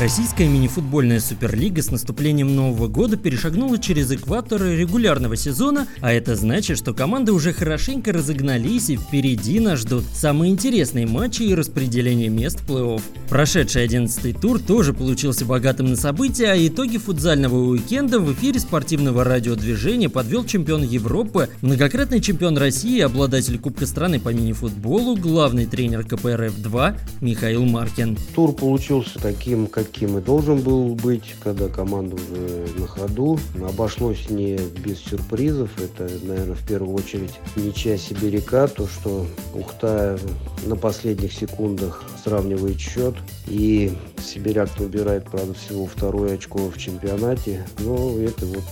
Российская мини-футбольная суперлига с наступлением Нового года перешагнула через экватор регулярного сезона, а это значит, что команды уже хорошенько разогнались и впереди нас ждут самые интересные матчи и распределение мест в плей-офф. Прошедший 11 тур тоже получился богатым на события, а итоги футзального уикенда в эфире спортивного радиодвижения подвел чемпион Европы, многократный чемпион России, обладатель Кубка страны по мини-футболу, главный тренер КПРФ-2 Михаил Маркин. Тур получился таким, как каким и должен был быть, когда команда уже на ходу. Обошлось не без сюрпризов. Это, наверное, в первую очередь ничья Сибиряка, то, что Ухта на последних секундах сравнивает счет. И Сибиряк убирает, правда, всего второе очко в чемпионате. Но это вот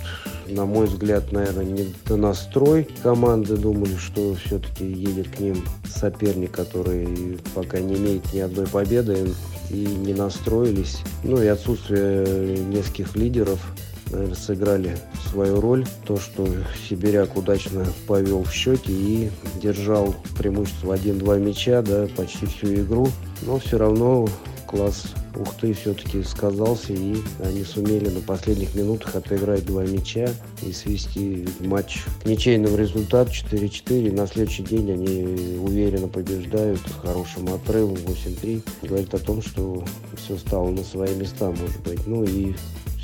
на мой взгляд, наверное, не настрой команды. Думали, что все-таки едет к ним соперник, который пока не имеет ни одной победы и не настроились. Ну и отсутствие нескольких лидеров наверное, сыграли свою роль. То, что Сибиряк удачно повел в счете и держал преимущество 1-2 мяча да, почти всю игру. Но все равно класс Ухты все-таки сказался, и они сумели на последних минутах отыграть два мяча и свести матч к ничейному результату 4-4. На следующий день они уверенно побеждают с хорошим отрывом 8-3. Говорит о том, что все стало на свои места, может быть. Ну и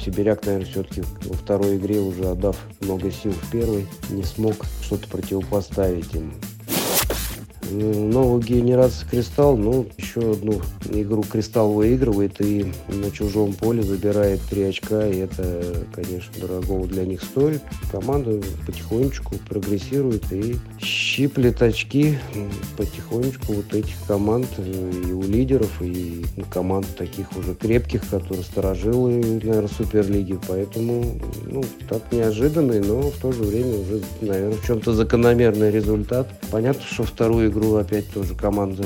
Сибиряк, наверное, все-таки во второй игре, уже отдав много сил в первой, не смог что-то противопоставить им новую генерацию Кристалл, ну, одну игру Кристалл выигрывает и на чужом поле забирает три очка, и это, конечно, дорогого для них стоит. Команда потихонечку прогрессирует и щиплет очки потихонечку вот этих команд и у лидеров, и команд таких уже крепких, которые сторожилы, наверное, Суперлиги. Поэтому, ну, так неожиданный, но в то же время уже, наверное, в чем-то закономерный результат. Понятно, что вторую игру опять тоже команда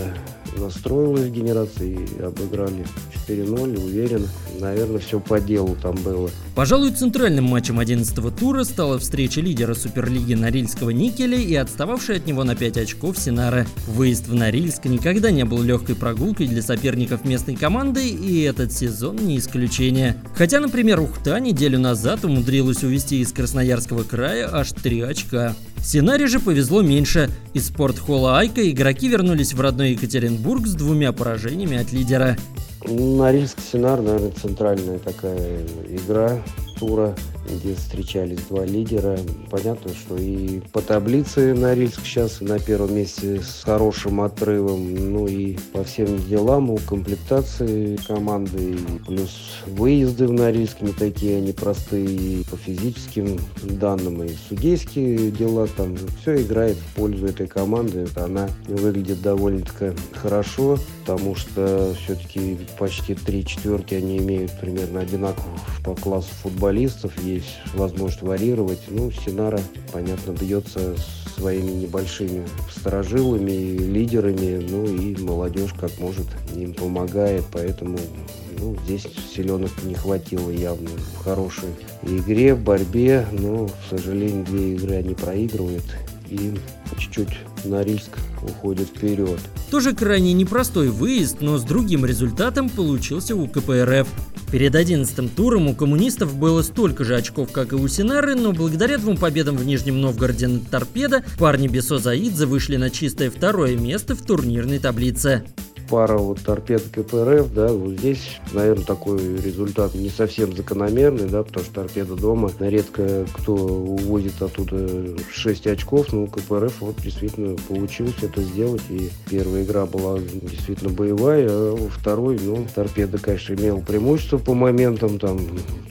настроилась в генерации обыграли 4-0, уверен. Наверное, все по делу там было. Пожалуй, центральным матчем 11-го тура стала встреча лидера Суперлиги Норильского Никеля и отстававшая от него на 5 очков Синара. Выезд в Норильск никогда не был легкой прогулкой для соперников местной команды, и этот сезон не исключение. Хотя, например, Ухта неделю назад умудрилась увести из Красноярского края аж 3 очка. Синаре же повезло меньше. Из спортхолла Айка игроки вернулись в родной Екатеринбург с двумя поражениями от лидера. Норильск Синар, наверное, центральная такая игра тура где встречались два лидера. Понятно, что и по таблице Норильск сейчас на первом месте с хорошим отрывом. Ну и по всем делам у комплектации команды. Плюс выезды в Норильск не такие они простые и по физическим данным. И судейские дела там все играет в пользу этой команды. Она выглядит довольно-таки хорошо, потому что все-таки почти три четверки они имеют примерно одинаковых по классу футболистов есть возможность варьировать. Ну, Синара, понятно, бьется своими небольшими сторожилами, лидерами, ну и молодежь как может им помогает, поэтому ну, здесь силенок не хватило явно в хорошей игре, в борьбе, но, к сожалению, две игры они проигрывают и чуть-чуть Норильск уходит вперед. Тоже крайне непростой выезд, но с другим результатом получился у КПРФ. Перед одиннадцатым туром у коммунистов было столько же очков, как и у Синары, но благодаря двум победам в Нижнем Новгороде над Торпедо парни Бесо Заидзе вышли на чистое второе место в турнирной таблице пара вот торпед КПРФ, да, вот здесь, наверное, такой результат не совсем закономерный, да, потому что торпеда дома, редко кто увозит оттуда 6 очков, но КПРФ вот действительно получилось это сделать, и первая игра была действительно боевая, а во второй, ну, торпеда, конечно, имел преимущество по моментам, там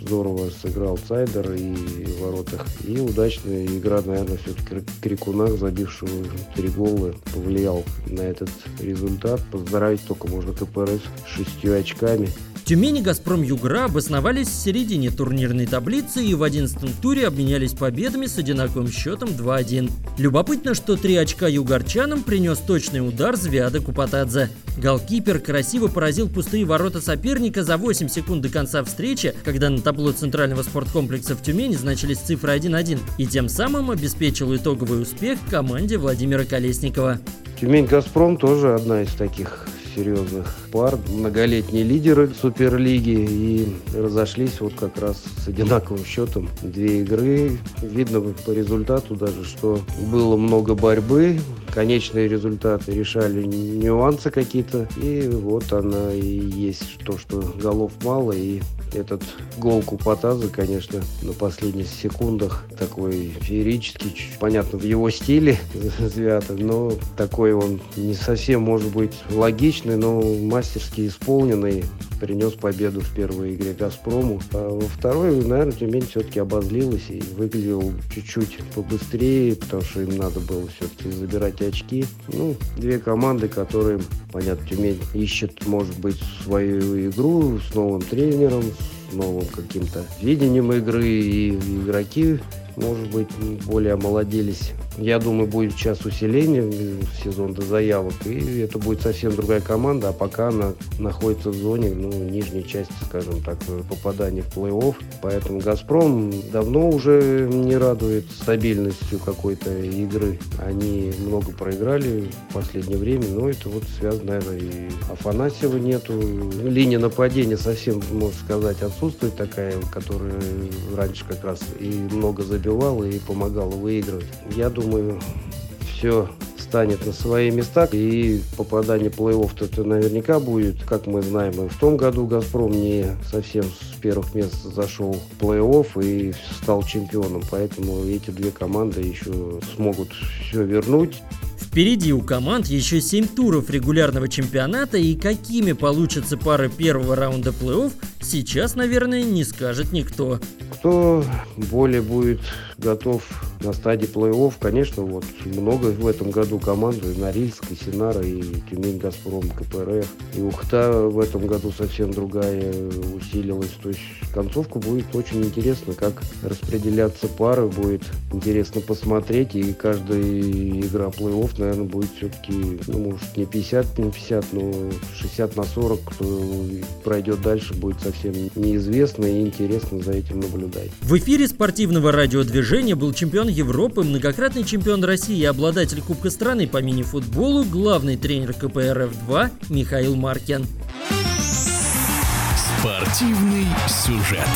здорово сыграл Цайдер и в воротах, и удачная игра, наверное, все-таки Крикуна, забившего три гола, повлиял на этот результат. Поздравляю поздравить только можно КПРС с шестью очками. Тюмень и Газпром Югра обосновались в середине турнирной таблицы и в 11 туре обменялись победами с одинаковым счетом 2-1. Любопытно, что три очка югорчанам принес точный удар Звяда Купатадзе. Голкипер красиво поразил пустые ворота соперника за 8 секунд до конца встречи, когда на табло центрального спорткомплекса в Тюмени значились цифры 1-1, и тем самым обеспечил итоговый успех команде Владимира Колесникова. Тюмень-Газпром тоже одна из таких серьезных пар, многолетние лидеры Суперлиги и разошлись вот как раз с одинаковым счетом. Две игры. Видно по результату даже, что было много борьбы, конечные результаты решали нюансы какие-то. И вот она и есть то, что голов мало. И этот гол Купатаза, конечно, на последних секундах такой феерический, понятно, в его стиле Звята, но такой он не совсем, может быть, логичный, но мастерски исполненный принес победу в первой игре «Газпрому». А во второй, наверное, Тюмень все-таки обозлилась и выглядел чуть-чуть побыстрее, потому что им надо было все-таки забирать очки. Ну, две команды, которые, понятно, Тюмень ищет, может быть, свою игру с новым тренером, с новым каким-то видением игры, и игроки, может быть, более омолодились я думаю, будет сейчас усиление в сезон до заявок, и это будет совсем другая команда, а пока она находится в зоне, ну, нижней части, скажем так, попадания в плей-офф. Поэтому «Газпром» давно уже не радует стабильностью какой-то игры. Они много проиграли в последнее время, но это вот связано, наверное, и Афанасьева нету. Линия нападения совсем, можно сказать, отсутствует такая, которая раньше как раз и много забивала, и помогала выигрывать. Я думаю, все станет на свои места. И попадание плей-офф это наверняка будет, как мы знаем, и в том году «Газпром» не совсем с первых мест зашел в плей-офф и стал чемпионом. Поэтому эти две команды еще смогут все вернуть. Впереди у команд еще 7 туров регулярного чемпионата и какими получатся пары первого раунда плей-офф, сейчас, наверное, не скажет никто. Кто более будет готов на стадии плей-офф, конечно, вот много в этом году команд, и Норильск, и Синара, и Тюмень, Газпром, КПРФ. И Ухта в этом году совсем другая усилилась. То есть концовка будет очень интересно, как распределяться пары, будет интересно посмотреть. И каждая игра плей-офф, наверное, будет все-таки, ну, может, не 50 на 50, но 60 на 40, кто пройдет дальше, будет совсем неизвестно и интересно за этим наблюдать. В эфире спортивного радиодвижения был чемпион Европы, многократный чемпион России и обладатель Кубка страны по мини-футболу, главный тренер КПРФ-2 Михаил Маркин. Спортивный сюжет.